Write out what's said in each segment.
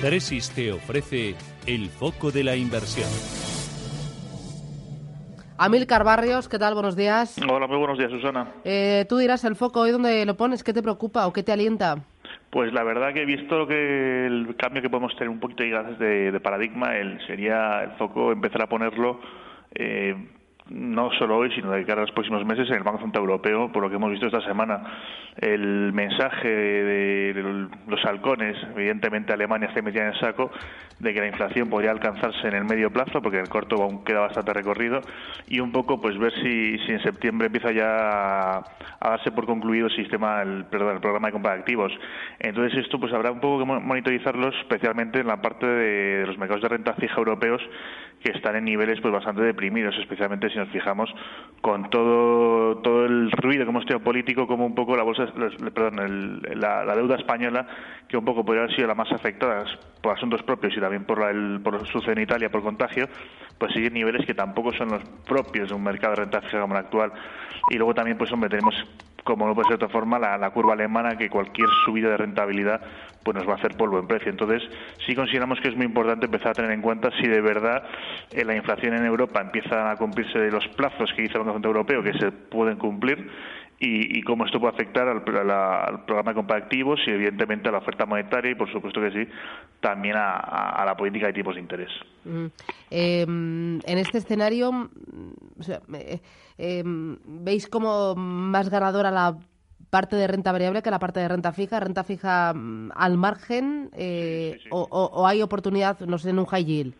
Tresis te ofrece el foco de la inversión. Amilcar Barrios, ¿qué tal? Buenos días. Hola, muy buenos días, Susana. Eh, tú dirás el foco, ¿hoy dónde lo pones? ¿Qué te preocupa o qué te alienta? Pues la verdad que he visto que el cambio que podemos tener un poquito de, de paradigma el, sería el foco empezar a ponerlo eh, no solo hoy, sino de cara a los próximos meses en el Banco Central Europeo, por lo que hemos visto esta semana. El mensaje de los halcones, evidentemente Alemania está metida en el saco, de que la inflación podría alcanzarse en el medio plazo, porque en el corto aún queda bastante recorrido, y un poco pues ver si, si en septiembre empieza ya a, darse por concluido el sistema, el, perdón, el programa de compra de activos. Entonces esto pues habrá un poco que monitorizarlo, especialmente en la parte de los mercados de renta fija europeos, que están en niveles pues bastante deprimidos, especialmente si nos fijamos con todo todo el ruido que hemos tenido político, como un poco la bolsa, perdón, la, deuda española, que un poco podría haber sido la más afectada por asuntos propios y también por, el, por sucede en Italia por contagio, pues siguen niveles que tampoco son los propios de un mercado de renta fija como el actual. Y luego también, pues hombre, tenemos como no puede ser de otra forma, la, curva alemana que cualquier subida de rentabilidad pues nos va a hacer polvo en precio. Entonces, sí consideramos que es muy importante empezar a tener en cuenta si de verdad eh, la inflación en Europa empieza a cumplirse de los plazos que dice el Banco Central Europeo que se pueden cumplir y, cómo esto puede afectar al, programa de compra de activos y evidentemente a la oferta monetaria y por supuesto que sí también a, la política de tipos de interés. Mm. Em, en este escenario, em, ¿veis como más ganadora la parte de renta variable que la parte de renta fija? ¿Renta fija mm, al margen eh, O, o, hay oportunidad, no sé, en un high yield?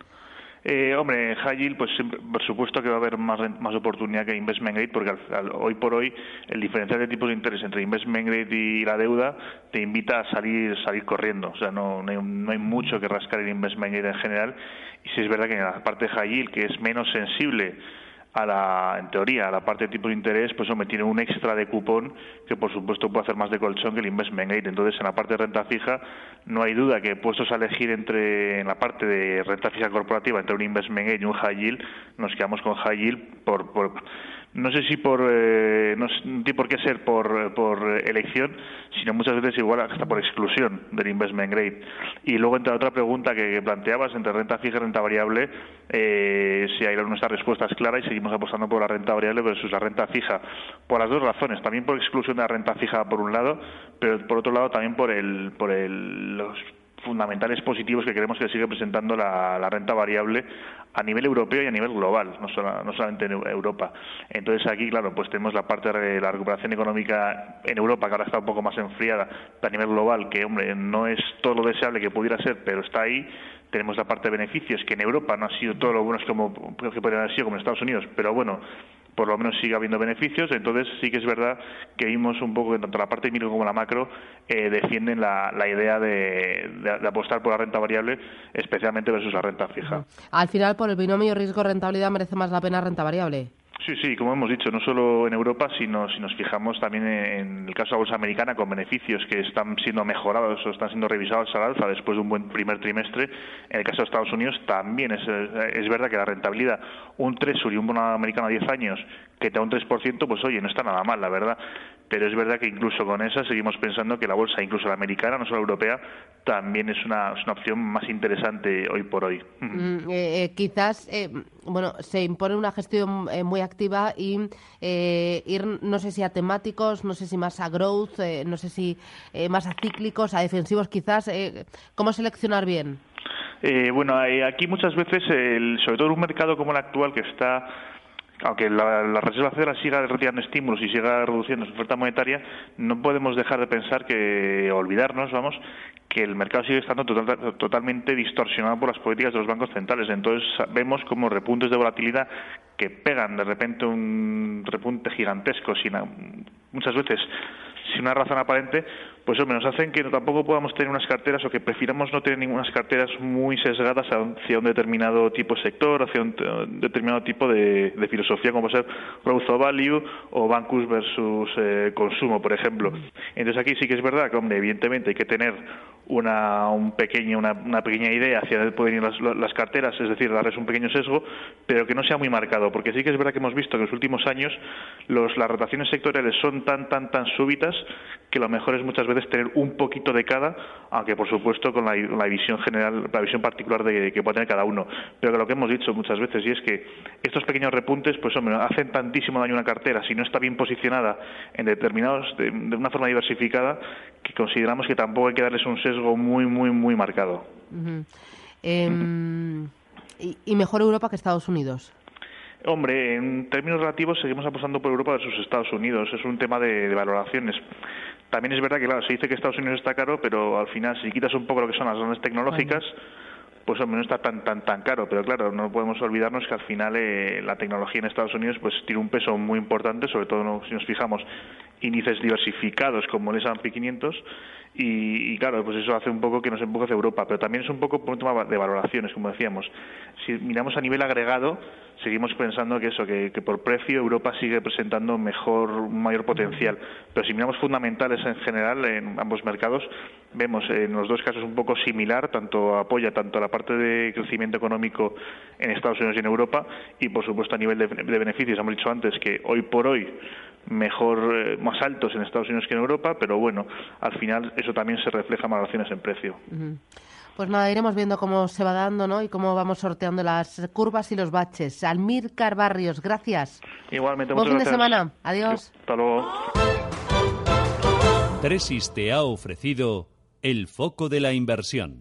Eh, hombre, en high yield, pues por supuesto que va a haber más, más oportunidad que investment grade, porque hoy por hoy el diferencial de tipos de interés entre investment grade y la deuda te invita a salir salir corriendo. O sea, no, no, hay, no hay mucho que rascar en investment grade en general. Y si es verdad que en la parte de high que es menos sensible a la, en teoría, a la parte de tipo de interés, pues me tiene un extra de cupón que por supuesto puede hacer más de colchón que el investment grade. Entonces, en la parte de renta fija, no hay duda que puestos a elegir entre, en la parte de renta fija corporativa, entre un investment grade y un high yield, nos quedamos con high yield por, por no sé si por eh, no sé por qué ser por, por elección, sino muchas veces igual hasta por exclusión del investment grade. Y luego entre otra pregunta que, planteabas entre renta fija y renta variable, eh, si hay nuestra respuesta es clara y seguimos apostando por la renta variable versus la renta fija, por las dos razones, también por exclusión de la renta fija por un lado, pero por otro lado también por el por el los fundamentales positivos que queremos que siga presentando la, renta variable a nivel europeo y a nivel global, no, no, solamente en Europa. Entonces aquí, claro, pues tenemos la parte de la recuperación económica en Europa, que ahora está un poco más enfriada, a nivel global, que, hombre, no es todo lo deseable que pudiera ser, pero está ahí. Tenemos la parte de beneficios, que en Europa no ha sido todo lo bueno como que podrían haber sido como en Estados Unidos, pero bueno, por lo menos sigue habiendo beneficios. Entonces sí que es verdad que vimos un poco que tanto la parte micro como la macro eh, defienden la, idea de, apostar por la renta variable, especialmente versus la renta fija. Al final, por el binomio riesgo-rentabilidad, merece más la pena renta variable. Sí, sí, como hemos dicho, no solo en Europa, sino si nos fijamos también en el caso de la bolsa americana con beneficios que están siendo mejorados o están siendo revisados al alza después de un buen primer trimestre. En el caso de Estados Unidos también es, es verdad que la rentabilidad, un Treasury, un bono americano a 10 años que te da un 3%, pues oye, no está nada mal, la verdad pero es verdad que incluso con esa seguimos pensando que la bolsa, incluso la americana, no solo la europea, también es una, es una opción más interesante hoy por hoy. Mm, eh, eh, quizás, eh, bueno, se impone una gestión muy activa y ir, no sé si a temáticos, no sé si más a growth, no sé si más a cíclicos, a defensivos quizás. ¿Cómo seleccionar bien? bueno, aquí muchas veces, sobre todo en un mercado como el actual que está aunque la, Reserva Federal siga retirando estímulos y siga reduciendo su oferta monetaria, no podemos dejar de pensar que, olvidarnos, vamos, que el mercado sigue estando totalmente distorsionado por las políticas de los bancos centrales. Entonces vemos como repuntes de volatilidad que pegan de repente un repunte gigantesco, sin, muchas veces sin una razón aparente, pues hombre, nos hacen que tampoco podamos tener unas carteras o que prefiramos no tener ninguna carteras muy sesgadas hacia un determinado tipo de sector, hacia un determinado tipo de, filosofía, como puede ser growth o value o bancos versus eh, consumo, por ejemplo. Entonces aquí sí que es verdad que, hombre, evidentemente hay que tener una, un pequeño, una, una, pequeña idea hacia dónde pueden ir las, las, carteras, es decir, darles un pequeño sesgo, pero que no sea muy marcado, porque sí que es verdad que hemos visto que en los últimos años los, las rotaciones sectoriales son tan, tan, tan súbitas que lo mejor es muchas veces tener un poquito de cada, aunque por supuesto con la, la visión general, la visión particular de, que puede tener cada uno. Pero que lo que hemos dicho muchas veces, y es que estos pequeños repuntes, pues hombre, hacen tantísimo daño a una cartera si no está bien posicionada en determinados, de, de una forma diversificada, que consideramos que tampoco hay que darles un sesgo muy, muy, muy marcado. Em, y, mejor Europa que Estados Unidos? Hombre, en términos relativos seguimos apostando por Europa versus Estados Unidos. Es un tema de, valoraciones. También es verdad que, claro, se dice que Estados Unidos está caro, pero al final, si quitas un poco lo que son las grandes tecnológicas, pues hombre, no está tan tan tan caro, pero claro, no podemos olvidarnos que al final eh, la tecnología en Estados Unidos pues tiene un peso muy importante, sobre todo si nos fijamos índices diversificados como el S&P 500 y, claro, pues eso hace un poco que nos empuje hacia Europa, pero también es un poco por un tema de valoraciones, como decíamos. Si miramos a nivel agregado, seguimos pensando que eso, que, por precio Europa sigue presentando mejor, mayor potencial, pero si miramos fundamentales en general en ambos mercados, vemos en los dos casos un poco similar, tanto apoya tanto la parte de crecimiento económico en Estados Unidos y en Europa, y por supuesto a nivel de, de beneficios, hemos dicho antes que hoy por hoy mejor eh, más altos en Estados Unidos que en Europa, pero bueno, al final eso también se refleja en valoraciones en precio. Pues nada, iremos viendo cómo se va dando, ¿no? Y cómo vamos sorteando las curvas y los baches. Almir Carbarrios, gracias. Igualmente, Buen fin de semana. Adiós. hasta luego. Tresis te ha ofrecido el foco de la inversión.